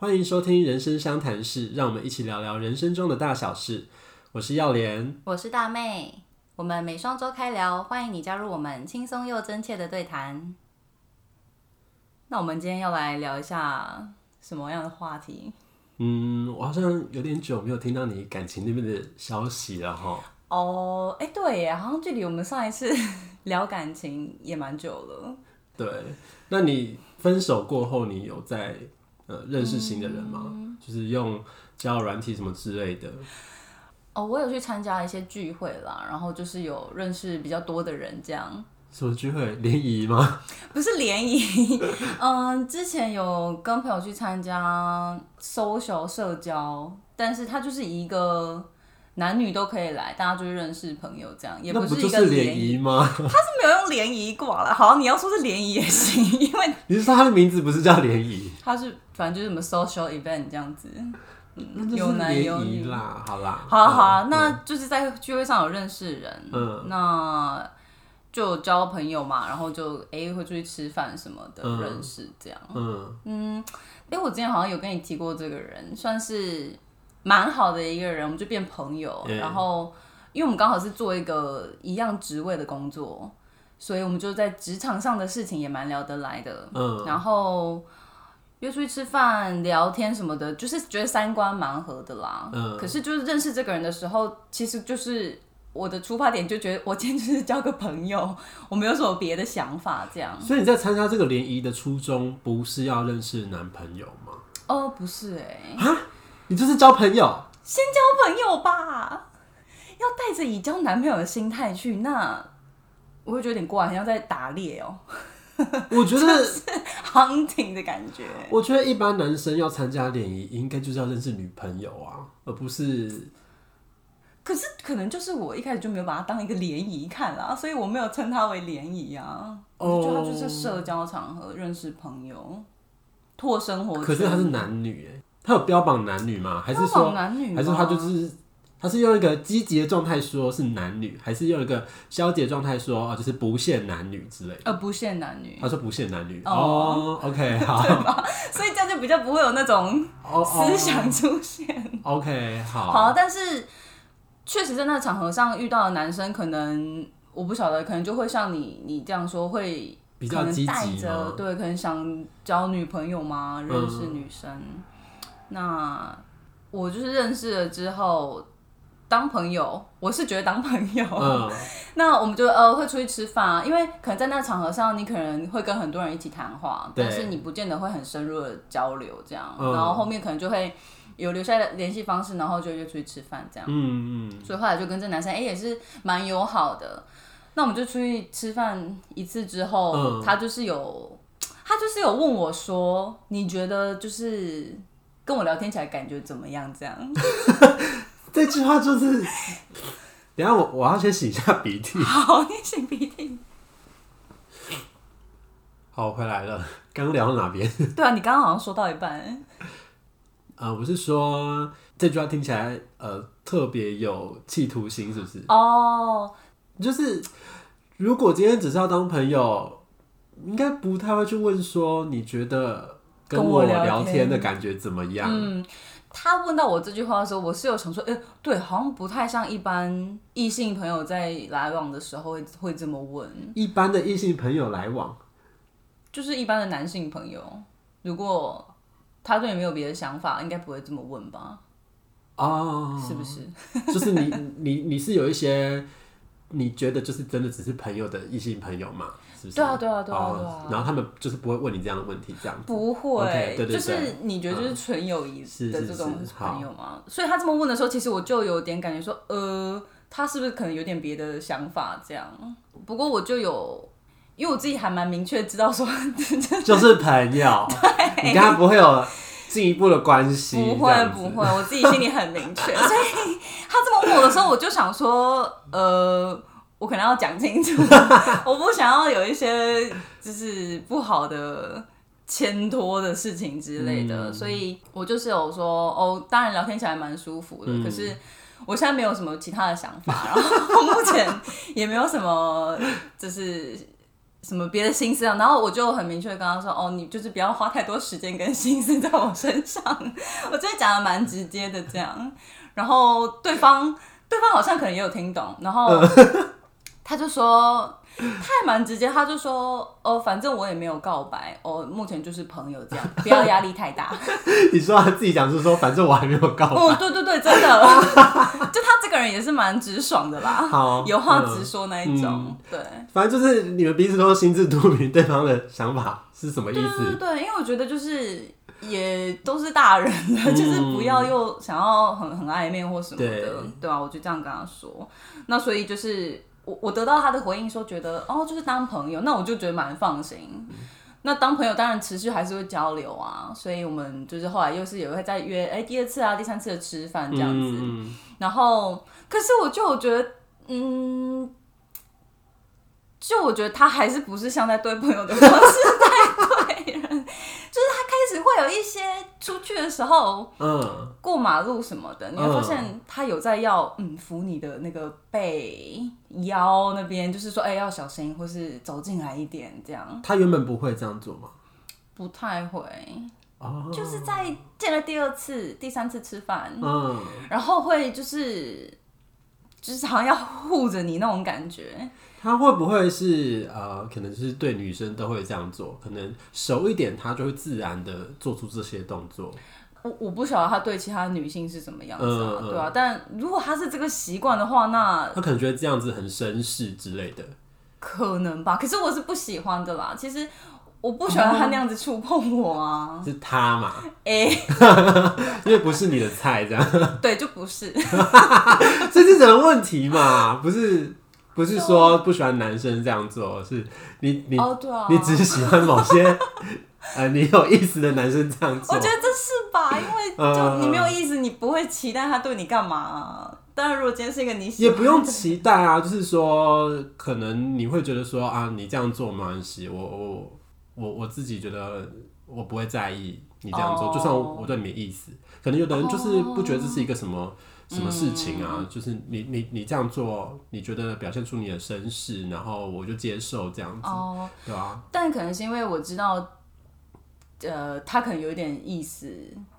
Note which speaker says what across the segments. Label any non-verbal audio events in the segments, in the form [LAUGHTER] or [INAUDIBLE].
Speaker 1: 欢迎收听《人生相谈室》，让我们一起聊聊人生中的大小事。我是耀莲，
Speaker 2: 我是大妹，我们每双周开聊，欢迎你加入我们轻松又真切的对谈。那我们今天要来聊一下什么样的话题？
Speaker 1: 嗯，我好像有点久没有听到你感情那边的消息了哈。
Speaker 2: 哦，哎，对耶，好像距离我们上一次 [LAUGHS] 聊感情也蛮久了。
Speaker 1: 对，那你分手过后，你有在呃认识新的人吗？
Speaker 2: 嗯
Speaker 1: 就是用交友软体什么之类的？
Speaker 2: 哦，我有去参加一些聚会啦，然后就是有认识比较多的人，这样
Speaker 1: 什么聚会？联谊吗？[LAUGHS]
Speaker 2: 不是联谊。[LAUGHS] 嗯，之前有跟朋友去参加 social 社交，但是他就是以一个男女都可以来，大家就是认识朋友这样，也
Speaker 1: 不
Speaker 2: 是一个
Speaker 1: 就是联
Speaker 2: 谊。
Speaker 1: 吗？
Speaker 2: 他是没有用联谊挂了，好，你要说是联谊也行，因为 [LAUGHS]
Speaker 1: 你是说他的名字不是叫联谊？
Speaker 2: 他是反正就是什么 social event 这样子。有男有女
Speaker 1: 啦，好啦。
Speaker 2: 好啊好啊，
Speaker 1: 嗯
Speaker 2: 那就是在聚会上有认识人，
Speaker 1: 嗯
Speaker 2: 那就交朋友嘛，然后就诶会出去吃饭什么的、
Speaker 1: 嗯
Speaker 2: 认识这样。
Speaker 1: 嗯
Speaker 2: 嗯，诶，我之前好像有跟你提过这个人，算是蛮好的一个人，我们就变朋友。
Speaker 1: 嗯
Speaker 2: 然后因为我们刚好是做一个一样职位的工作，所以我们就在职场上的事情也蛮聊得来的。
Speaker 1: 嗯
Speaker 2: 然后约出去吃饭、聊天什么的，就是觉得三观蛮合的啦。
Speaker 1: 嗯
Speaker 2: 可是就是认识这个人的时候，其实就是我的出发点就觉得我今天就是交个朋友，[LAUGHS] 我没有什么别的想法这样。
Speaker 1: 所以你在参加这个联谊的初衷不是要认识男朋友吗？
Speaker 2: 哦，不是哎、
Speaker 1: 你就是交朋友。
Speaker 2: 先交朋友吧。要带着以交男朋友的心态去，那我会觉得有点怪，好像在打猎哦、[LAUGHS]
Speaker 1: 我觉得
Speaker 2: ，hunting 的感觉。
Speaker 1: 我觉得一般男生要参加联谊，应该就是要认识女朋友啊，而不是
Speaker 2: 可是可能就是我一开始就没有把它当一个联谊看啦，所以我没有称它为联谊啊。
Speaker 1: 哦
Speaker 2: 我觉得它就是社交场合认识朋友，拓生活。
Speaker 1: 可是他是男女哎，他有标榜男女吗？还是
Speaker 2: 标
Speaker 1: 说
Speaker 2: 榜男女吗
Speaker 1: 还是他就是他是用一个积极的状态说是男女，还是用一个消极的状态说哦就是不限男女之类的？
Speaker 2: 呃不限男女，
Speaker 1: 他说不限男女
Speaker 2: 哦
Speaker 1: 哦，OK [LAUGHS] 好，
Speaker 2: 所以这样就比较不会有那种
Speaker 1: 哦
Speaker 2: 思想出现。
Speaker 1: OK 好，
Speaker 2: 好，但是确实在那个场合上遇到的男生，可能我不晓得，可能就会像你你这样说，会可能
Speaker 1: 比较积极
Speaker 2: 带着
Speaker 1: 吗？
Speaker 2: 对，可能想交女朋友嘛，认识女生。那我就是认识了之后。当朋友，我是觉得当朋友，
Speaker 1: 嗯 [LAUGHS]
Speaker 2: 那我们就呃会出去吃饭啊，因为可能在那个场合上，你可能会跟很多人一起谈话，
Speaker 1: 对
Speaker 2: 但是你不见得会很深入的交流这样，
Speaker 1: 嗯
Speaker 2: 然后后面可能就会有留下的联系方式，然后就约出去吃饭这样。
Speaker 1: 嗯嗯
Speaker 2: 所以后来就跟这男生哎、也是蛮友好的。那我们就出去吃饭一次之后，
Speaker 1: 嗯
Speaker 2: 他就是有他就是有问我说，你觉得就是跟我聊天起来感觉怎么样？这样 [LAUGHS]
Speaker 1: 这句话就是，等下我我要先洗一下鼻涕。[LAUGHS]
Speaker 2: 好，你洗鼻涕。
Speaker 1: 好，我回来了。[LAUGHS] 刚刚聊到哪边？
Speaker 2: 对啊，你刚刚好像说到一半，
Speaker 1: 呃，我是说这句话听起来呃特别有企图心，是不是？
Speaker 2: 哦，
Speaker 1: 就是如果今天只是要当朋友，应该不太会去问说你觉得跟我
Speaker 2: 聊
Speaker 1: 聊天
Speaker 2: 天
Speaker 1: 的感觉怎么样？
Speaker 2: 嗯，他问到我这句话的时候，我是有想说，哎、对，好像不太像一般异性朋友在来往的时候会会这么问。
Speaker 1: 一般的异性朋友来往，
Speaker 2: 就是一般的男性朋友，如果他对你没有别的想法，应该不会这么问吧？
Speaker 1: 哦，
Speaker 2: 是不是？[LAUGHS]
Speaker 1: 就是你你你是有一些你觉得就是真的只是朋友的异性朋友嘛？是不是？
Speaker 2: 对啊对啊对啊
Speaker 1: 哦
Speaker 2: 对啊
Speaker 1: 然后他们就是不会问你这样的问题，这样子。
Speaker 2: 不会
Speaker 1: OK，对对对
Speaker 2: 就是你觉得就是纯友谊的这种朋友吗？所以他这么问的时候，其实我就有点感觉说，呃，他是不是可能有点别的想法这样？不过我就有，因为我自己还蛮明确知道说，[LAUGHS]
Speaker 1: 就是朋友，[LAUGHS] 你跟他不会有进一步的关系，
Speaker 2: 不会不会，我自己心里很明确，所以他这么问我的时候，我就想说，呃，我可能要讲清楚，[LAUGHS] 我不想要有一些就是不好的牵拖的事情之类的，
Speaker 1: 嗯。
Speaker 2: 所以我就是有说，哦，当然聊天起来蛮舒服的，
Speaker 1: 嗯。
Speaker 2: 可是。我现在没有什么其他的想法，[LAUGHS] 然后目前也没有什么就是什么别的心思啊，然后我就很明确的跟他说，哦，你就是不要花太多时间跟心思在我身上，我真的讲的蛮直接的这样，然后对方对方好像可能也有听懂，然后他就说。他还蛮直接，他就说：“哦，反正我也没有告白，哦，目前就是朋友这样，[LAUGHS] 不要压力太大。[LAUGHS]
Speaker 1: 你说他自己讲是说，反正我还没有告白。
Speaker 2: 哦，对对对，真的，[LAUGHS] 就他这个人也是蛮直爽的啦，
Speaker 1: 好，
Speaker 2: 有话直说那一种。对，
Speaker 1: 反正就是你们彼此都心知肚明对方的想法是什么意
Speaker 2: 对
Speaker 1: 思。
Speaker 2: 对对，因为我觉得就是也都是大人了，就是不要又想要很很暧昧或什么
Speaker 1: 对
Speaker 2: 的，对啊，我就这样跟他说。那所以就是我我得到他的回应说，觉得哦，就是当朋友，那我就觉得蛮放心。那当朋友当然持续还是会交流啊，所以我们就是后来又是也会再约哎、第二次啊第三次的吃饭这样子。
Speaker 1: 嗯
Speaker 2: 然后，可是我就我觉得，嗯，就我觉得他还是不是像在对朋友的方式 [LAUGHS] 在对人，就是他开始会有一些出去的时候
Speaker 1: 嗯，
Speaker 2: 过马路什么的，你会发现他有在要嗯扶你的那个背腰那边，就是说哎、要小心，或是走进来一点这样，
Speaker 1: 他原本不会这样做吗？
Speaker 2: 不太会，
Speaker 1: 哦，
Speaker 2: 就是在见了第二次、第三次吃饭，
Speaker 1: 嗯，
Speaker 2: 然后会就是就是好像要护着你那种感觉。
Speaker 1: 他会不会是呃，可能是对女生都会这样做，可能熟一点，他就会自然的做出这些动作。
Speaker 2: 我我不晓得他对其他女性是怎么样子啊，
Speaker 1: 嗯嗯
Speaker 2: 对啊。但如果他是这个习惯的话，那
Speaker 1: 他可能觉得这样子很绅士之类的。
Speaker 2: 可能吧。可是我是不喜欢的啦。其实我不喜欢他那样子触碰我啊。[LAUGHS]
Speaker 1: 是他嘛？
Speaker 2: 哎、[LAUGHS]
Speaker 1: 因为不是你的菜，这样，
Speaker 2: 对，就不是。[LAUGHS]
Speaker 1: 这是什么问题嘛？不是，不是说不喜欢男生这样做，是你你、
Speaker 2: 哦，对啊。
Speaker 1: 你只是喜欢某些 [LAUGHS] 呃你有意思的男生这样做。
Speaker 2: 我觉得这是吧，因为就
Speaker 1: 嗯
Speaker 2: 你没有意思，你不会期待他对你干嘛、啊。当然，如果今天是一个你喜欢
Speaker 1: 也不用期待啊，就是说，可能你会觉得说啊，你这样做没关系，我我我我自己觉得我不会在意你这样做，
Speaker 2: 哦
Speaker 1: 就算我对你没意思。可能有的人就是不觉得这是一个什么、什么事情啊，就是你你你这样做，你觉得表现出你的绅士，然后我就接受这样子，
Speaker 2: 哦，
Speaker 1: 对啊、
Speaker 2: 但可能是因为我知道，呃，他可能有一点意思，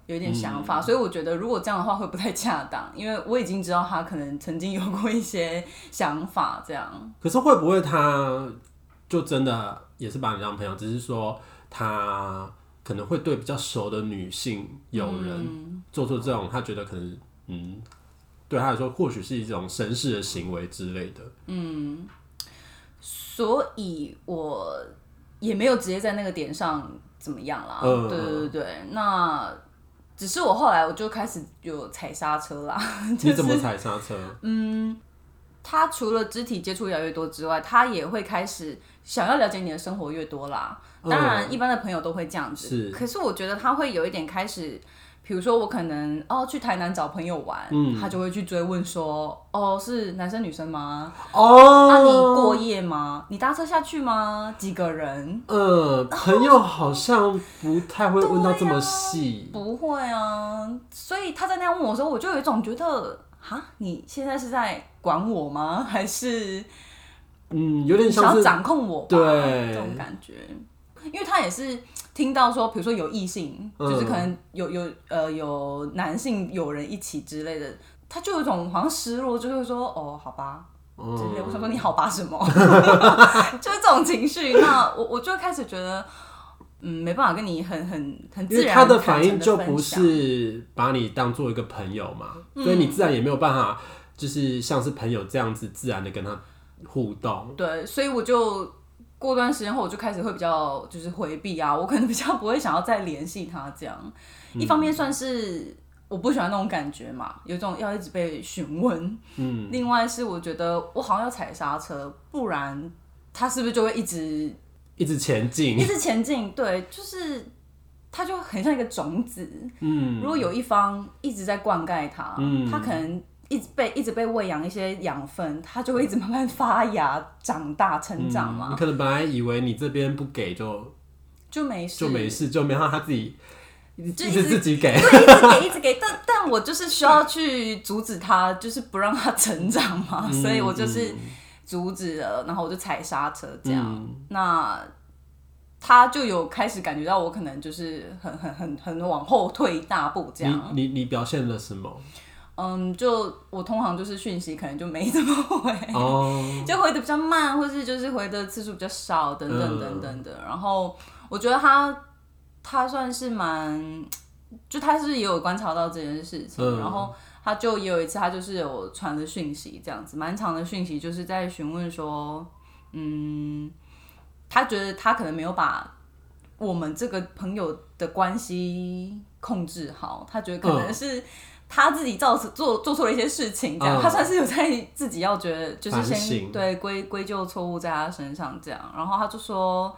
Speaker 2: 有一点想法，所以我觉得如果这样的话会不太恰当，因为我已经知道他可能曾经有过一些想法，这样。
Speaker 1: 可是会不会他就真的也是把你当朋友，只是说他可能会对比较熟的女性友人做出这种他觉得可能嗯，对他来说或许是一种绅士的行为之类的。
Speaker 2: 嗯所以我也没有直接在那个点上怎么样啦。
Speaker 1: 嗯
Speaker 2: 对对对对，那只是我后来我就开始有踩刹车啦。[LAUGHS]
Speaker 1: 你怎么踩刹车？
Speaker 2: 嗯他除了肢体接触越来越多之外，他也会开始想要了解你的生活越多啦。当然，一般的朋友都会这样子。
Speaker 1: 是
Speaker 2: 可是我觉得他会有一点开始，比如说我可能哦去台南找朋友玩，他就会去追问说，哦是男生女生吗？
Speaker 1: 哦，
Speaker 2: 啊你过夜吗？你搭车下去吗？几个人？
Speaker 1: 呃，朋友好像不太会问到这么细。[LAUGHS]
Speaker 2: 不会啊。所以他在那样问我的时候，我就有一种觉得，哈，你现在是在管我吗？[LAUGHS] 还是？
Speaker 1: 嗯，有点
Speaker 2: 想要
Speaker 1: 像是
Speaker 2: 掌控我吧，
Speaker 1: 对
Speaker 2: 这种感觉。因为他也是听到说，比如说有异性，
Speaker 1: 嗯
Speaker 2: 就是可能有有呃有男性友人一起之类的，他就有一种好像失落，就会说哦好吧之类的。我想说你好吧什么，[LAUGHS] 就是这种情绪。那我我就会开始觉得，嗯，没办法跟你很很很
Speaker 1: 因
Speaker 2: 自然
Speaker 1: 为他的反应就不是把你当做一个朋友嘛，所以你自然也没有办法，就是像是朋友这样子自然的跟他互动。
Speaker 2: 对，所以我就过段时间后，我就开始会比较就是回避啊，我可能比较不会想要再联系他这样。一方面算是我不喜欢那种感觉嘛，有一种要一直被询问。
Speaker 1: 嗯，
Speaker 2: 另外是我觉得我好像要踩刹车，不然他是不是就会一直
Speaker 1: 一直前进
Speaker 2: 一。直前进？对，就是它就很像一个种子。
Speaker 1: 嗯
Speaker 2: 如果有一方一直在灌溉它，
Speaker 1: 嗯
Speaker 2: 它可能一直被一直被喂养一些养分，它就会一直慢慢发芽、长大、成长嘛，
Speaker 1: 你可能本来以为你这边不给就
Speaker 2: 就没事，
Speaker 1: 就没事，就没让它自己一直一
Speaker 2: 就一直
Speaker 1: 直自己给。
Speaker 2: 对，一直给，一直给，但但我就是需要去阻止它，就是不让它成长嘛，
Speaker 1: 嗯
Speaker 2: 所以我就是阻止了，然后我就踩刹车这样。
Speaker 1: 嗯
Speaker 2: 那他就有开始感觉到我可能就是很很很很往后退一大步这样。
Speaker 1: 你你你表现了什么？
Speaker 2: 嗯，就我通常就是讯息可能就没怎么回。
Speaker 1: 哦，[LAUGHS]
Speaker 2: 就回的比较慢，或是就是回的次数比较少，等等
Speaker 1: 嗯
Speaker 2: 等等的。然后我觉得他他算是蛮，就他是也有观察到这件事情，
Speaker 1: 嗯
Speaker 2: 然后他就也有一次他就是有传的讯息，这样子蛮长的讯息，就是在询问说，嗯，他觉得他可能没有把我们这个朋友的关系控制好，他觉得可能
Speaker 1: 嗯
Speaker 2: 是。他自己造成做做错了一些事情，这样、
Speaker 1: 嗯
Speaker 2: 他算是有在自己要觉得就是先对归归咎错误在他身上这样，然后他就说，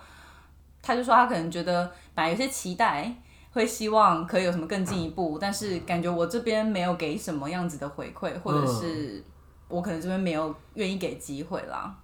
Speaker 2: 他就说他可能觉得本来有些期待，会希望可以有什么更进一步，但是感觉我这边没有给什么样子的回馈，或者是我可能这边没有愿意给机会啦。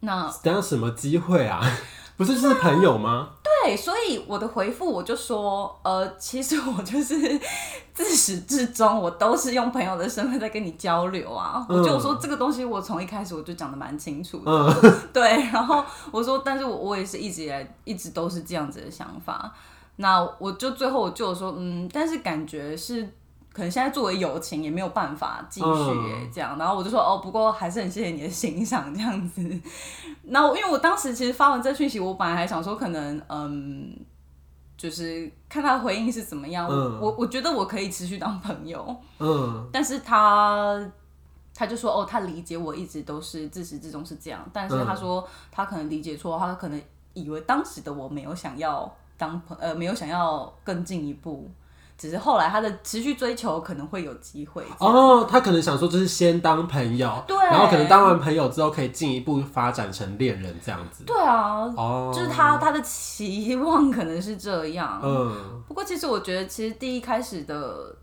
Speaker 2: 那
Speaker 1: 等下什么机会啊？[LAUGHS] 不是就是朋友吗？
Speaker 2: 对，所以我的回复我就说，呃，其实我就是 [LAUGHS] 自始至终我都是用朋友的身份在跟你交流啊。我就说这个东西我从一开始我就讲的蛮清楚的，
Speaker 1: 嗯 [LAUGHS]
Speaker 2: 对。然后我说，但是我我也是一直以来一直都是这样子的想法。那我就最后我就说，嗯，但是感觉是可能现在作为友情也没有办法继续这样。然后我就说，哦，不过还是很谢谢你的欣赏这样子。那我因为我当时其实发完这讯息，我本来还想说可能嗯，就是看他的回应是怎么样。
Speaker 1: 嗯
Speaker 2: 我我觉得我可以持续当朋友，
Speaker 1: 嗯
Speaker 2: 但是他他就说哦，他理解我一直都是自始至终是这样，但是他说他可能理解错，他可能以为当时的我没有想要当朋呃没有想要更进一步。只是后来他的持续追求可能会有机会
Speaker 1: 哦，他可能想说就是先当朋友，
Speaker 2: 对
Speaker 1: 然后可能当完朋友之后可以进一步发展成恋人这样子。
Speaker 2: 对啊，
Speaker 1: 哦，
Speaker 2: 就是他他的期望可能是这样。
Speaker 1: 嗯
Speaker 2: 不过其实我觉得，其实第一开始的，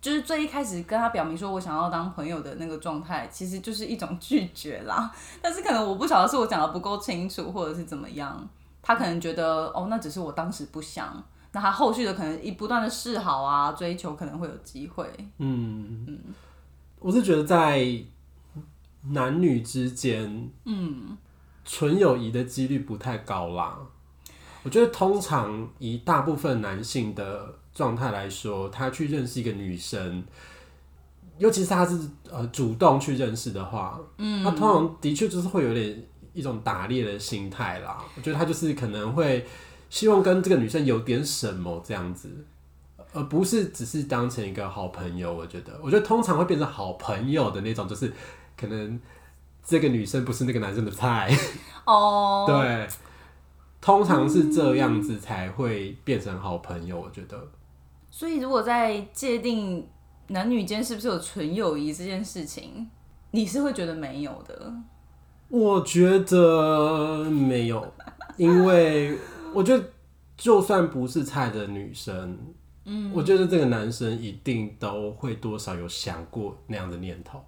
Speaker 2: 就是最一开始跟他表明说我想要当朋友的那个状态，其实就是一种拒绝啦。[LAUGHS] 但是可能我不晓得是我讲的不够清楚，或者是怎么样，他可能觉得哦，那只是我当时不想。那他后续的可能一不断的示好啊，追求可能会有机会。
Speaker 1: 嗯我是觉得在男女之间，嗯，纯友谊的几率不太高啦。我觉得通常以大部分男性的状态来说，他去认识一个女生，尤其是他是呃主动去认识的话，嗯，他通常的确就是会有点一种打猎的心态啦。我觉得他就是可能会希望跟这个女生有点什么这样子，而不是只是当成一个好朋友。我觉得，我觉得通常会变成好朋友的那种，就是可能这个女生不是那个男生的菜，
Speaker 2: 哦，[LAUGHS]
Speaker 1: 对，通常是这样子才会变成好朋友。我觉得，
Speaker 2: 所以如果在界定男女间是不是有纯友谊这件事情，你是会觉得没有的。
Speaker 1: 我觉得没有，因为我觉得就算不是菜的女生，嗯，我觉得这个男生一定都会多少有想过那样的念头，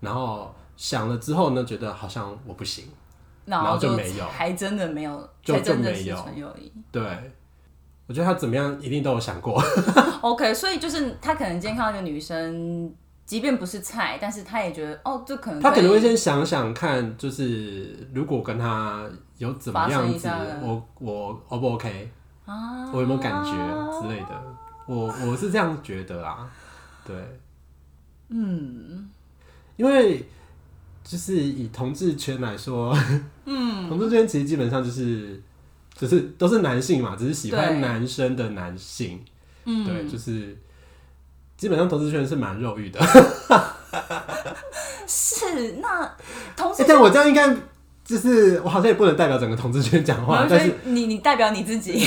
Speaker 1: 然后想了之后呢，觉得好像我不行，然
Speaker 2: 然后
Speaker 1: 后就没有。
Speaker 2: 还真的没有，
Speaker 1: 就
Speaker 2: 才真的
Speaker 1: 就没有。
Speaker 2: 纯友谊。
Speaker 1: 对。我觉得他怎么样一定都有想过，[LAUGHS]
Speaker 2: OK，所以就是他可能今天看到一个女生，即便不是菜，但是他也觉得哦，这可能以。
Speaker 1: 他可能会先想想看，就是如果跟他有怎么样子我我 O 不 OK，
Speaker 2: 啊，
Speaker 1: 我有没有感觉之类的，我我是这样觉得啦，对，嗯，因为就是以同志圈来说，嗯，同志圈其实基本上就是就是都是男性嘛，只是喜欢男生的男性，嗯，对，就是基本上同志圈是蛮肉欲的，[LAUGHS]
Speaker 2: 是那同时
Speaker 1: 哎，但我这样应该就是我好像也不能代表整个同志圈讲话，
Speaker 2: 所
Speaker 1: 但是
Speaker 2: 以你你代表你自己，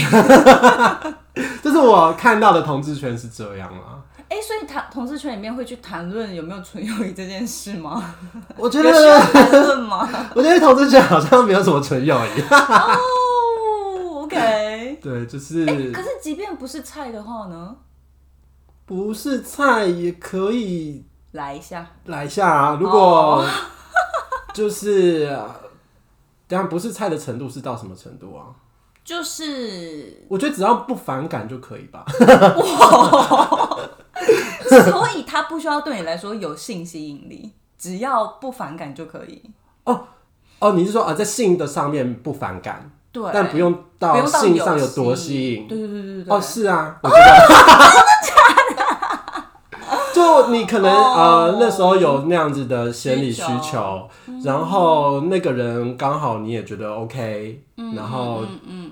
Speaker 2: [LAUGHS]
Speaker 1: 就是我看到的同志圈是这样啊。
Speaker 2: 哎、所以谈同志圈里面会去谈论有没有纯友谊这件事吗？
Speaker 1: 我觉得，
Speaker 2: 谈论吗？[LAUGHS]
Speaker 1: 我觉得同志圈好像没有什么纯友谊。
Speaker 2: 哦，OK。[LAUGHS]
Speaker 1: 对，就是
Speaker 2: 哎、可是即便不是菜的话呢？
Speaker 1: 不是菜也可以
Speaker 2: 来一下，
Speaker 1: 来一下啊。如果就是，当然不是菜的程度是到什么程度啊？
Speaker 2: 就是，
Speaker 1: 我觉得只要不反感就可以吧。[LAUGHS] [LAUGHS]
Speaker 2: 所以他不需要对你来说有性吸引力，只要不反感就可以。
Speaker 1: 哦哦，你是说啊，在性的上面不反感，
Speaker 2: 对，
Speaker 1: 但不
Speaker 2: 用到
Speaker 1: 性上有多
Speaker 2: 吸
Speaker 1: 吸引？
Speaker 2: 对对对对对。
Speaker 1: 哦，是啊，我觉得。[LAUGHS] 就你可能
Speaker 2: 啊
Speaker 1: 呃那时候有那样子的生理需
Speaker 2: 需求
Speaker 1: 求，然后那个人刚好你也觉得 OK，然后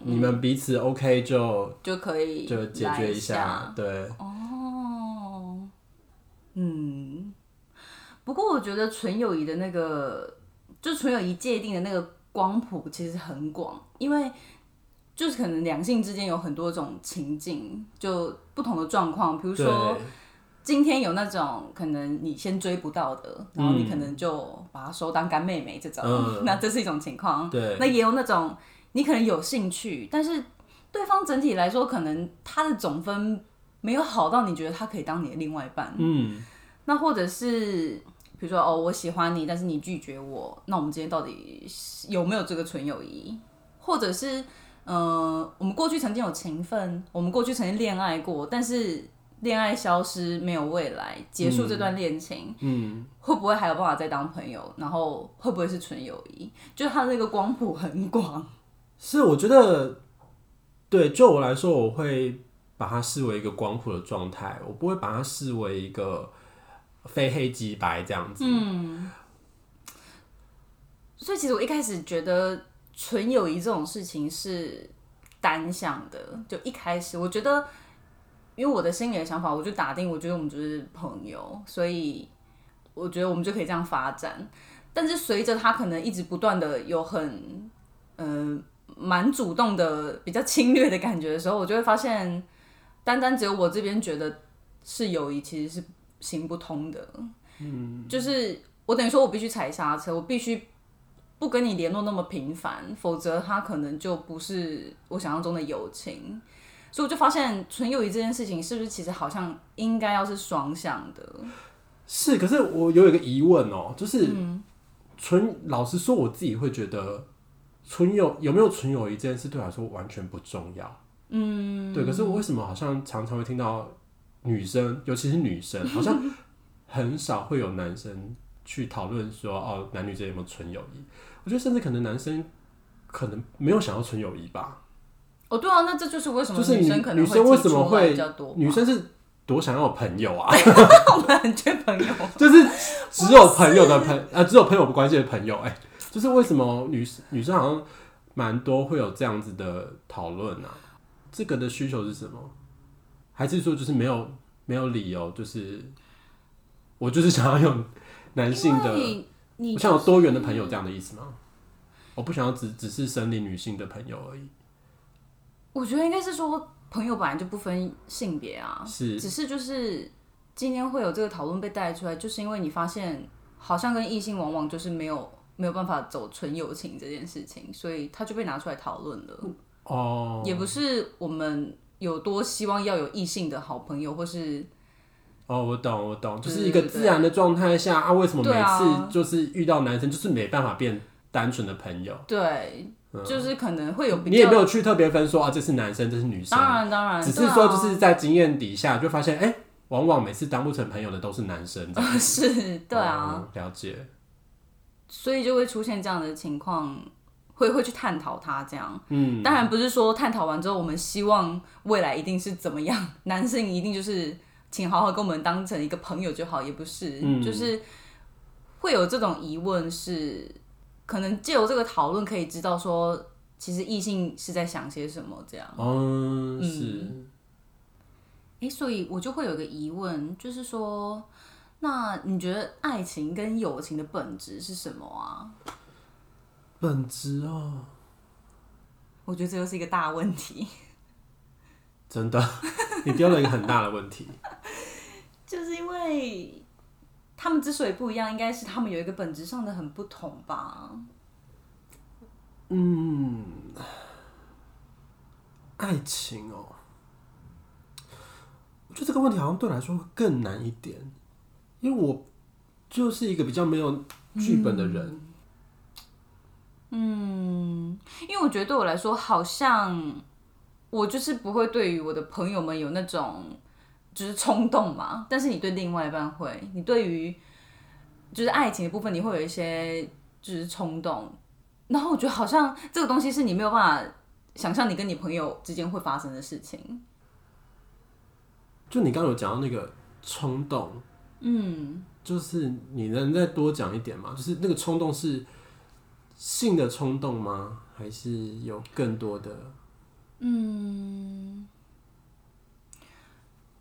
Speaker 1: 你们彼此 OK 就
Speaker 2: 就可以
Speaker 1: 就解决一下，对，
Speaker 2: 哦，嗯，不过我觉得纯友谊的那个，就纯友谊界定的那个光谱其实很广，因为就是可能两性之间有很多种情境，就不同的状况，比如，说今天有那种可能你先追不到的，然后你
Speaker 1: 嗯
Speaker 2: 可能就把她收当干妹妹这种，
Speaker 1: 嗯 [LAUGHS]
Speaker 2: 那这是一种情况。
Speaker 1: 对
Speaker 2: 那也有那种你可能有兴趣，但是对方整体来说可能他的总分没有好到你觉得他可以当你的另外一半。
Speaker 1: 嗯，
Speaker 2: 那或者是比如说哦，我喜欢你，但是你拒绝我，那我们之间到底有没有这个纯友谊？或者是嗯、呃我们过去曾经有情分，我们过去曾经恋爱过，但是恋爱消失，没有未来，结束这段恋情，
Speaker 1: 嗯，
Speaker 2: 会不会还有办法再当朋友？然后会不会是纯友谊？就是它那个光谱很广。
Speaker 1: 是我觉得，对，就我来说，我会把它视为一个光谱的状态，我不会把它视为一个非黑即白这样子。
Speaker 2: 嗯，所以其实我一开始觉得纯友谊这种事情是单向的，就一开始我觉得，因为我的心里的想法，我就打定，我觉得我们就是朋友，所以我觉得我们就可以这样发展。但是随着他可能一直不断的有很，嗯、蛮主动的、比较侵略的感觉的时候，我就会发现，单单只有我这边觉得是友谊，其实是行不通的。嗯，就是我等于说我必须踩刹车，我必须不跟你联络那么频繁，否则他可能就不是我想象中的友情。所以我就发现纯友谊这件事情，是不是其实好像应该要是双向的？
Speaker 1: 是，可是我有一个疑问哦、就是
Speaker 2: 嗯
Speaker 1: 纯、老实说，我自己会觉得纯友有没有纯友谊这件事对我来说完全不重要。嗯，对。可是我为什么好像常常会听到女生，尤其是女生，好像很少会有男生去讨论说哦，男女之间有没有纯友谊？我觉得甚至可能男生可能没有想要纯友谊吧。
Speaker 2: 哦，对啊，那这就是为什么
Speaker 1: 就是女
Speaker 2: 女生可能
Speaker 1: 女生为什么会
Speaker 2: 比较多吧？
Speaker 1: 女生是多想要有朋友啊？[LAUGHS]
Speaker 2: 我们很缺朋友，[LAUGHS]
Speaker 1: 就是只有朋友的朋啊，只有朋友关系的朋友。哎、就是为什么女女生好像蛮多会有这样子的讨论啊？这个的需求是什么？还是说就是没有没有理由？就是我就是想要有男性的，
Speaker 2: 你
Speaker 1: 我想有多元的朋友这样的意思吗？我不想要只只是生理女性的朋友而已。
Speaker 2: 我觉得应该是说，朋友本来就不分性别啊，
Speaker 1: 是
Speaker 2: 只是就是今天会有这个讨论被带出来，就是因为你发现好像跟异性往往就是没有没有办法走纯友情这件事情，所以他就被拿出来讨论了。
Speaker 1: 哦，
Speaker 2: 也不是我们有多希望要有异性的好朋友，或是
Speaker 1: 哦，我懂，我懂，就是一个自然的状态下啊，为什么每次就是遇到男生就是没办法变单纯的朋友？
Speaker 2: 对，就是可能会有比较。
Speaker 1: 嗯你也没有去特别分说啊，这是男生，这是女生，
Speaker 2: 当然当然，
Speaker 1: 只是说就是在经验底下就发现，哎、往往每次当不成朋友的都是男生，[LAUGHS]
Speaker 2: 是，对啊，
Speaker 1: 哦了解，
Speaker 2: 所以就会出现这样的情况，会会去探讨他这样。
Speaker 1: 嗯，
Speaker 2: 当然不是说探讨完之后，我们希望未来一定是怎么样，[LAUGHS] 男生一定就是请好好跟我们当成一个朋友就好，也不是，
Speaker 1: 嗯。
Speaker 2: 就是会有这种疑问是，可能借由这个讨论可以知道说，其实异性是在想些什么这样。
Speaker 1: 嗯，是，
Speaker 2: 诶，所以我就会有个疑问，就是说，那你觉得爱情跟友情的本质是什么啊？
Speaker 1: 本质哦，
Speaker 2: 我觉得这又是一个大问题，
Speaker 1: 真的，你丢了一个很大的问题，[LAUGHS]
Speaker 2: 就是因为他们之所以不一样，应该是他们有一个本质上的很不同吧？
Speaker 1: 嗯，爱情哦，我觉得这个问题好像对我来说会更难一点，因为我就是一个比较没有剧本的人。
Speaker 2: 嗯，因为我觉得对我来说，好像我就是不会对于我的朋友们有那种就是冲动嘛，但是你对另外一半会，你对于就是爱情的部分，你会有一些就是冲动，然后我觉得好像这个东西是你没有办法想象你跟你朋友之间会发生的事情。
Speaker 1: 就你刚刚有讲到那个冲动，
Speaker 2: 嗯，
Speaker 1: 就是你能再多讲一点吗？就是那个冲动是性的冲动吗？还是有更多的？
Speaker 2: 嗯，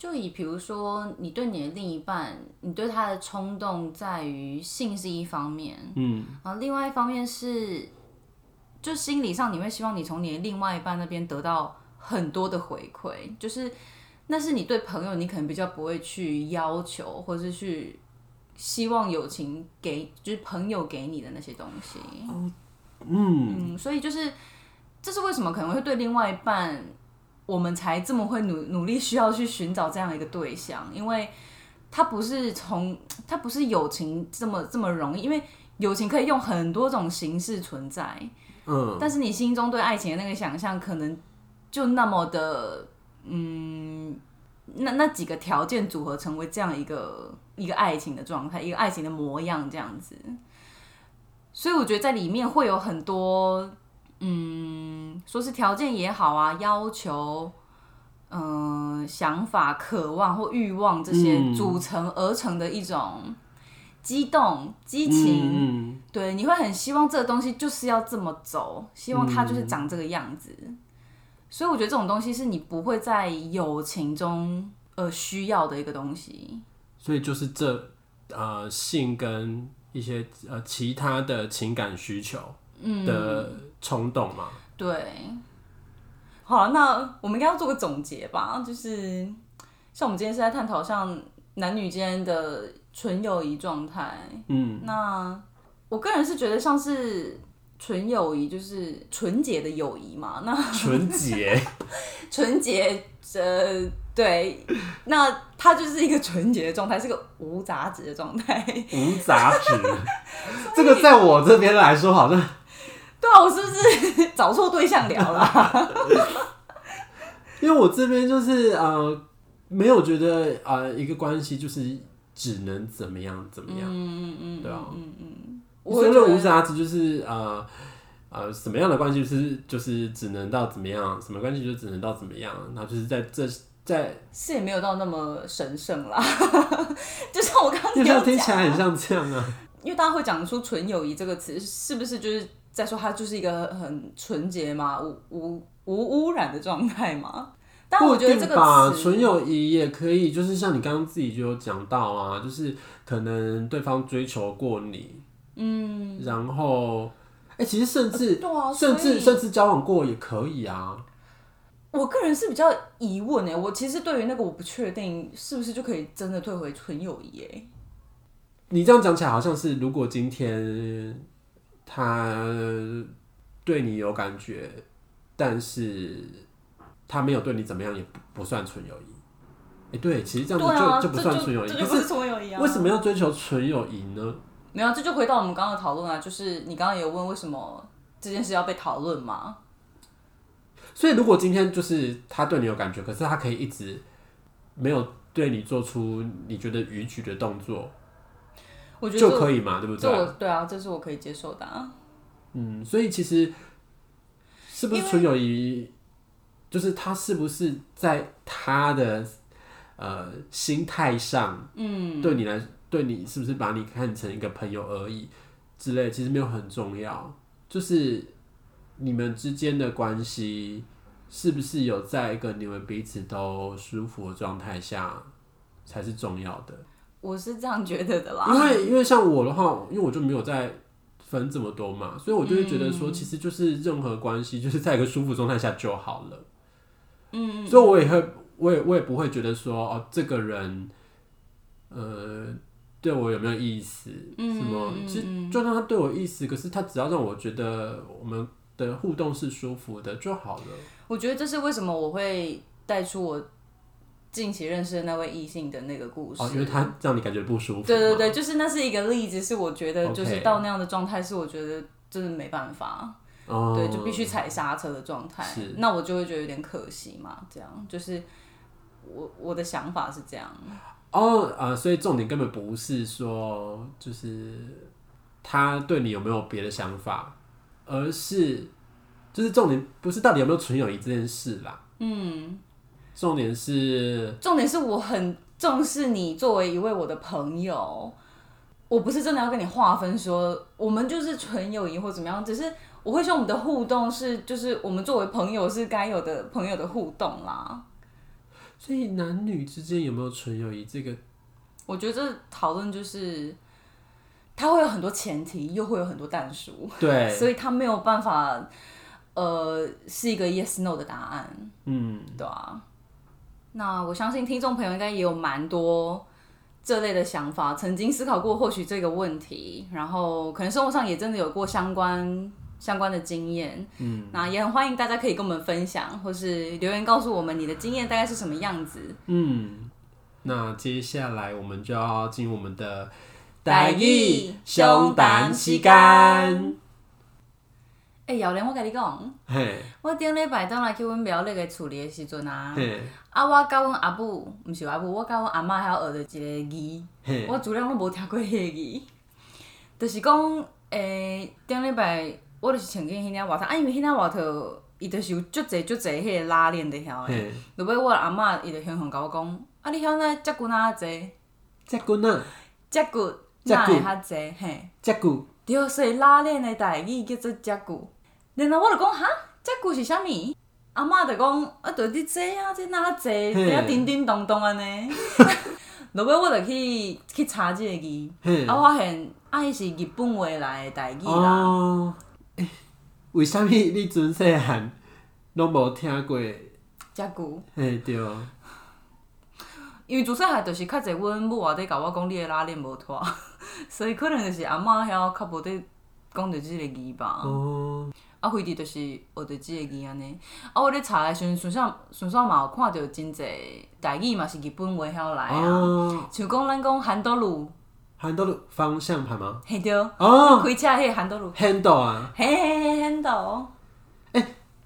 Speaker 2: 就以比如说，你对你的另一半，你对他的冲动在于性是一方面，
Speaker 1: 嗯，
Speaker 2: 然后另外一方面是，就心理上你会希望你从你的另外一半那边得到很多的回馈，就是那是你对朋友，你可能比较不会去要求，或是去希望友情给，就是朋友给你的那些东西。嗯，所以就是这是为什么可能会对另外一半，我们才这么会努努力需要去寻找这样一个对象，因为他不是从他不是友情这么这么容易，因为友情可以用很多种形式存在，
Speaker 1: 嗯，
Speaker 2: 但是你心中对爱情的那个想象可能就那么的，嗯，那那几个条件组合成为这样一个一个爱情的状态，一个爱情的模样这样子。所以我觉得在里面会有很多，嗯，说是条件也好啊，要求，嗯、想法、渴望或欲望这些
Speaker 1: 嗯
Speaker 2: 组成而成的一种激动、激情。
Speaker 1: 嗯
Speaker 2: 对，你会很希望这个东西就是要这么走，希望它就是长这个样子。所以我觉得这种东西是你不会在友情中呃需要的一个东西。
Speaker 1: 所以就是这呃性跟一些呃其他的情感需求的冲动嘛，
Speaker 2: 对，好，那我们应该要做个总结吧，就是像我们今天是在探讨像男女间的纯友谊状态。
Speaker 1: 嗯，
Speaker 2: 那我个人是觉得像是纯友谊，就是纯洁的友谊嘛。[LAUGHS] 那
Speaker 1: 纯洁，[LAUGHS]
Speaker 2: 纯洁，呃，对，那它就是一个纯洁的状态，是个无杂质的状态。[LAUGHS]
Speaker 1: 无杂质，这个在我这边来说好像
Speaker 2: 对啊，我是不是 [LAUGHS] 找错对象聊了？[LAUGHS]
Speaker 1: 因为我这边就是呃，没有觉得呃一个关系就是只能怎么样怎么样，
Speaker 2: 嗯嗯嗯
Speaker 1: 对啊，
Speaker 2: 我
Speaker 1: 所谓的
Speaker 2: 会觉得
Speaker 1: 无瑕疵就是呃呃什么样的关系就是就是只能到怎么样，什么关系就只能到怎么样，然后就是在这在，
Speaker 2: 是也没有到那么神圣啦。[LAUGHS] 就像我刚刚讲，
Speaker 1: 听起来很像这样啊，
Speaker 2: 因为大家会讲出“纯友谊”这个词，是不是就是在说它就是一个很纯洁嘛、无无无污染的状态嘛？但我觉得这个词
Speaker 1: 纯友谊也可以，就是像你刚刚自己就有讲到啊，就是可能对方追求过你，嗯，然后，哎、其实甚至、
Speaker 2: 对啊，
Speaker 1: 甚至甚至交往过也可以啊。
Speaker 2: 我个人是比较疑问哎，我其实对于那个我不确定是不是就可以真的退回纯友谊哎。
Speaker 1: 你这样讲起来，好像是如果今天他对你有感觉，但是他没有对你怎么样，也不不算纯友谊。哎、对，其实这样子就、
Speaker 2: 啊，
Speaker 1: 就不算纯友谊。
Speaker 2: 这就不是纯友谊啊。
Speaker 1: 为什么要追求纯友谊呢？
Speaker 2: 没有，这就回到我们刚刚的讨论啊，就是你刚刚有问为什么这件事要被讨论嘛？
Speaker 1: 所以，如果今天就是他对你有感觉，可是他可以一直没有对你做出你觉得逾矩的动作，
Speaker 2: 我觉得
Speaker 1: 就可以嘛，对不
Speaker 2: 这我
Speaker 1: 对？
Speaker 2: 对啊，这是我可以接受的、啊。
Speaker 1: 嗯，所以其实是不是纯友谊，就是他是不是在他的呃心态上，嗯，对你来，对你是不是把你看成一个朋友而已之类，其实没有很重要，就是你们之间的关系是不是有在一个你们彼此都舒服的状态下才是重要的。
Speaker 2: 我是这样觉得的啦。
Speaker 1: 因为因为像我的话，因为我就没有在分这么多嘛，所以我就会觉得说，其实就是任何关系，就是在一个舒服状态下就好了。嗯，所以我也会，我也我也不会觉得说，哦，这个人，呃，对我有没有意思？什么？其实就算他对我意思，可是他只要让我觉得我们的互动是舒服的就好了。
Speaker 2: 我觉得这是为什么我会带出我近期认识的那位异性的那个故事。
Speaker 1: 哦，因为他让你感觉不舒服。
Speaker 2: 对对对，就是那是一个例子，是我觉得就是到那样的状态，是我觉得真的没办法。
Speaker 1: 哦，
Speaker 2: 对，就必须踩刹车的状态，那我就会觉得有点可惜嘛。这样就是我我的想法是这样，
Speaker 1: 哦啊、呃所以重点根本不是说就是他对你有没有别的想法，而是就是重点不是到底有没有纯友谊这件事啦，
Speaker 2: 嗯，
Speaker 1: 重点是
Speaker 2: 重点是我很重视你作为一位我的朋友，我不是真的要跟你划分说我们就是纯友谊或怎么样，只是我会说我们的互动是就是我们作为朋友是该有的朋友的互动啦。
Speaker 1: 所以男女之间有没有纯友谊这个，
Speaker 2: 我觉得这讨论就是它会有很多前提，又会有很多淡数，
Speaker 1: 对，
Speaker 2: 所以它没有办法呃是一个 yes no 的答案。
Speaker 1: 嗯，
Speaker 2: 对啊，那我相信听众朋友应该也有蛮多这类的想法，曾经思考过或许这个问题，然后可能生活上也真的有过相关相关的经验。嗯，那也很欢迎大家可以跟我们分享，或是留言告诉我们你的经验大概是什么样子。
Speaker 1: 嗯，那接下来我们就要进入我们的
Speaker 2: 台语相谈时间。哎、姚玲，我甲你讲，我顶礼拜当来去阮苗栗个厝里的时阵啊，啊，我甲阮阿母，毋是阿母，我甲阮阿嬷还有学着一个字。我自量拢无听过迄个字，就是讲，诶、顶礼拜我就是穿紧迄领外套，啊，因为迄领外套伊就是有足侪足侪迄个拉链伫遐诶。
Speaker 1: 嘿，
Speaker 2: 落尾我阿嬷伊就雄雄甲我讲，啊，你晓哪遮骨哪济？
Speaker 1: 遮骨啊，
Speaker 2: 遮骨哪会较济？嘿，
Speaker 1: 遮骨，
Speaker 2: 对，所以拉链的代语叫做遮骨。然后我就讲，哈，遮骨是啥物？阿嬷就讲，啊，就你这啊，这哪济？
Speaker 1: 嘿
Speaker 2: 遐叮叮咚咚安尼。[LAUGHS] 落尾我就去去查即个字。
Speaker 1: 嘿，
Speaker 2: 啊，我发现啊，伊是日本话来的代语啦。
Speaker 1: 为什物你阵细汉拢无听过？
Speaker 2: 遮久，
Speaker 1: 嘿，对，
Speaker 2: 因为自细汉就是较侪阮母外底甲我讲你的拉链无脱，[LAUGHS] 所以可能就是阿嬷遐较无伫讲着即个字吧。
Speaker 1: 哦，
Speaker 2: 啊，非得就是学着即个字安尼。啊，我咧查的时阵，顺便顺便嘛有看着真济代语嘛是日本话遐来啊。
Speaker 1: 哦，
Speaker 2: 像讲咱讲韩多路，
Speaker 1: 韩都方向盘吗？
Speaker 2: 嘿对，
Speaker 1: 哦
Speaker 2: 开车迄个韩多路
Speaker 1: ，，handle 啊，
Speaker 2: 嘿嘿嘿嘿到。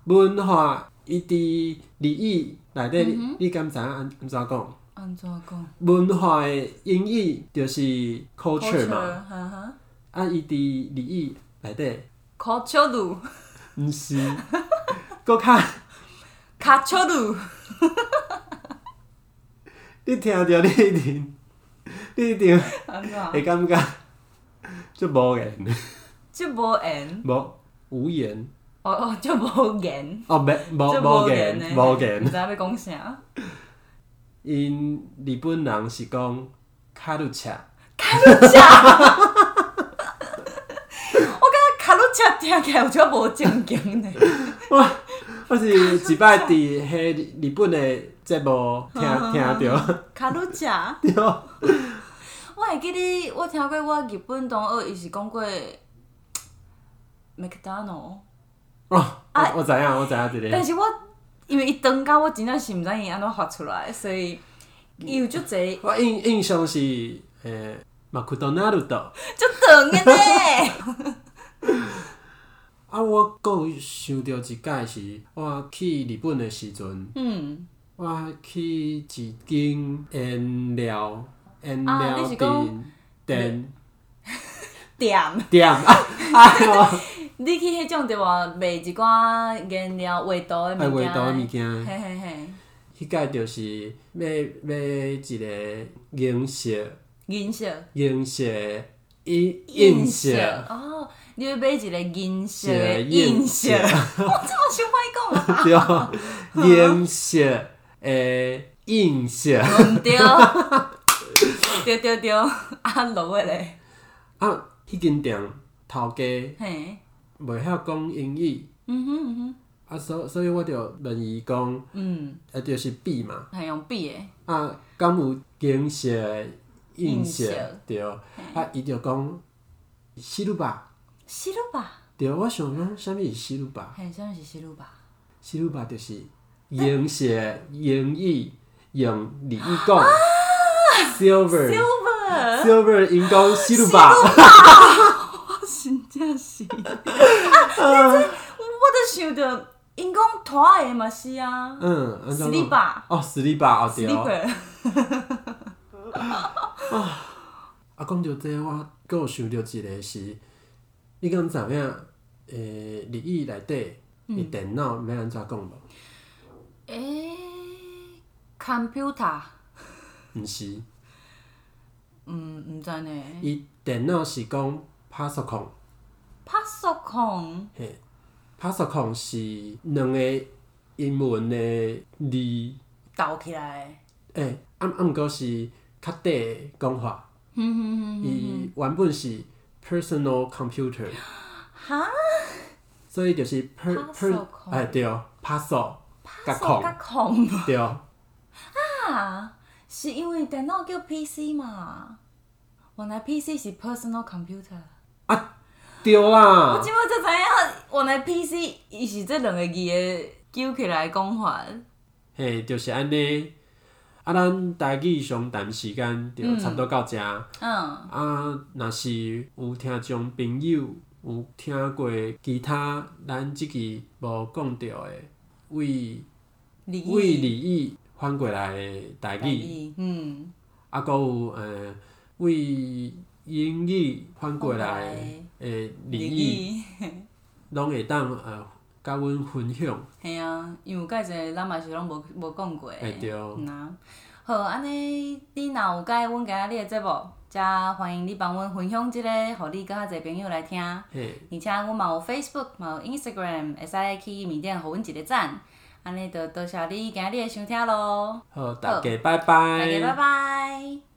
Speaker 1: 文化伊伫日语内底，
Speaker 2: 嗯
Speaker 1: 你你敢知影安安怎讲？
Speaker 2: 安怎讲？
Speaker 1: 文化的英语就是 culture 嘛，
Speaker 2: 哈哈。
Speaker 1: 啊，伊伫日语内底
Speaker 2: ，，culture。路，
Speaker 1: 毋是，搁较
Speaker 2: 卡丘路。
Speaker 1: 你听着你一定，你一定？会感觉就无言，
Speaker 2: 即无言，
Speaker 1: 无无言，
Speaker 2: 哦哦，即无言，
Speaker 1: 哦，没无
Speaker 2: 即
Speaker 1: 无
Speaker 2: 言
Speaker 1: 言，无言
Speaker 2: 毋。知影要讲啥。
Speaker 1: 因日本人是讲卡路恰，
Speaker 2: 卡路恰，我感觉卡路恰听起来有点无正经呢。
Speaker 1: 我我是一摆伫迄日本的节目听听着，
Speaker 2: 卡路恰，
Speaker 1: 对，
Speaker 2: 我会记得我听过我日本同学伊是讲过麦当劳，
Speaker 1: 哦，我我知影，我知影即个，
Speaker 2: 但是我因为伊长到我真正是毋知伊安怎发出来，所以伊有足侪 [LAUGHS]
Speaker 1: 我印印象是诶马库多纳鲁多，
Speaker 2: 足长的。咧。[LAUGHS]
Speaker 1: 啊，我阁有想到一届是我去日本的时阵，
Speaker 2: 嗯，
Speaker 1: 我去一间饮料饮
Speaker 2: 啊
Speaker 1: 料店店
Speaker 2: 店，
Speaker 1: 店 [LAUGHS] 啊，哎 [LAUGHS] 呦，
Speaker 2: 你去迄种对无卖一寡颜料画图的
Speaker 1: 爱画
Speaker 2: 物件，
Speaker 1: 图的物件。
Speaker 2: 嘿嘿嘿，
Speaker 1: 迄个就是买买一个银色。
Speaker 2: 银色。
Speaker 1: 银色。印印色，
Speaker 2: 哦，你要买一个银色
Speaker 1: 是
Speaker 2: 的
Speaker 1: 印
Speaker 2: 印色，[LAUGHS] 我这么想歹讲啊，
Speaker 1: 对，银色诶印色。
Speaker 2: 毋对，对对对，啊落尾咧，
Speaker 1: 啊，迄间店头家
Speaker 2: 嘿，
Speaker 1: 袂晓讲英语，
Speaker 2: 嗯哼嗯哼，
Speaker 1: 啊，所所以我就问伊讲，
Speaker 2: 嗯，
Speaker 1: 啊，就是笔嘛，
Speaker 2: 系用 B 诶，
Speaker 1: 啊，敢有银色的印色
Speaker 2: 印色
Speaker 1: 对，啊，伊就讲西鲁巴，
Speaker 2: 西鲁巴，
Speaker 1: 对，我想讲啥物是西鲁巴？
Speaker 2: 嘿，啥物是西鲁巴？
Speaker 1: 西鲁巴就是银色英语用日语讲，silver 鲁巴，[LAUGHS]
Speaker 2: 我真正是，啊，你这我都想着，因讲拖鞋嘛是啊，
Speaker 1: 嗯，安怎讲
Speaker 2: Sliba
Speaker 1: 哦，斯利巴哦对哦
Speaker 2: ，，Slipper，[LAUGHS]
Speaker 1: 啊，讲到这个，我阁有想到一个是，你敢知影？诶、日语内底，伊电脑要安怎讲无？
Speaker 2: 诶、c o m p u t e r
Speaker 1: 毋是，
Speaker 2: 嗯，毋知呢。
Speaker 1: 伊电脑是讲
Speaker 2: Pasocon，Pasocon
Speaker 1: 嘿，Pasocon 是两个英文的字，
Speaker 2: 倒起来，
Speaker 1: 诶、啊啊，毋过是较短的讲法，
Speaker 2: 哼哼哼，
Speaker 1: 伊原本是 personal computer，
Speaker 2: 哈
Speaker 1: 所以就是 per
Speaker 2: per，Pasocon
Speaker 1: 哎对，Paso 甲
Speaker 2: ，Paso 甲
Speaker 1: 控，
Speaker 2: 控
Speaker 1: 对，
Speaker 2: 啊，是因为电脑叫 PC 嘛？原来 PC 是 personal computer。
Speaker 1: 啊对
Speaker 2: 我
Speaker 1: 啦
Speaker 2: 即，摆才知影，原来 PC 伊是这两个字的纠起来讲法。
Speaker 1: 嘿，就是安尼。啊，咱台语上谈时间就差不多到遮。
Speaker 2: 嗯，
Speaker 1: 啊，若是有听众朋友有听过其他咱即期无讲到的，为
Speaker 2: 礼
Speaker 1: 为
Speaker 2: 仪
Speaker 1: 礼仪翻过来的台
Speaker 2: 台
Speaker 1: 语，
Speaker 2: 嗯，
Speaker 1: 啊，搁有呃为英语翻过来的诶礼仪，
Speaker 2: 仪，
Speaker 1: 拢会当呃甲阮分享。
Speaker 2: 嘿啊，因为有介济咱嘛是拢无无讲过的。
Speaker 1: 会对
Speaker 2: 嗯啊，好，安尼你若有介阮今仔日的节目，则欢迎你帮阮分享即、个，互你较侪朋友来听。
Speaker 1: 嘿，
Speaker 2: 而且阮嘛有 Facebook，嘛有 Instagram，会使去面顶互阮一个赞。安尼就多谢你今日的收听咯，
Speaker 1: 好，大家拜拜
Speaker 2: 大
Speaker 1: 拜。
Speaker 2: 家拜拜。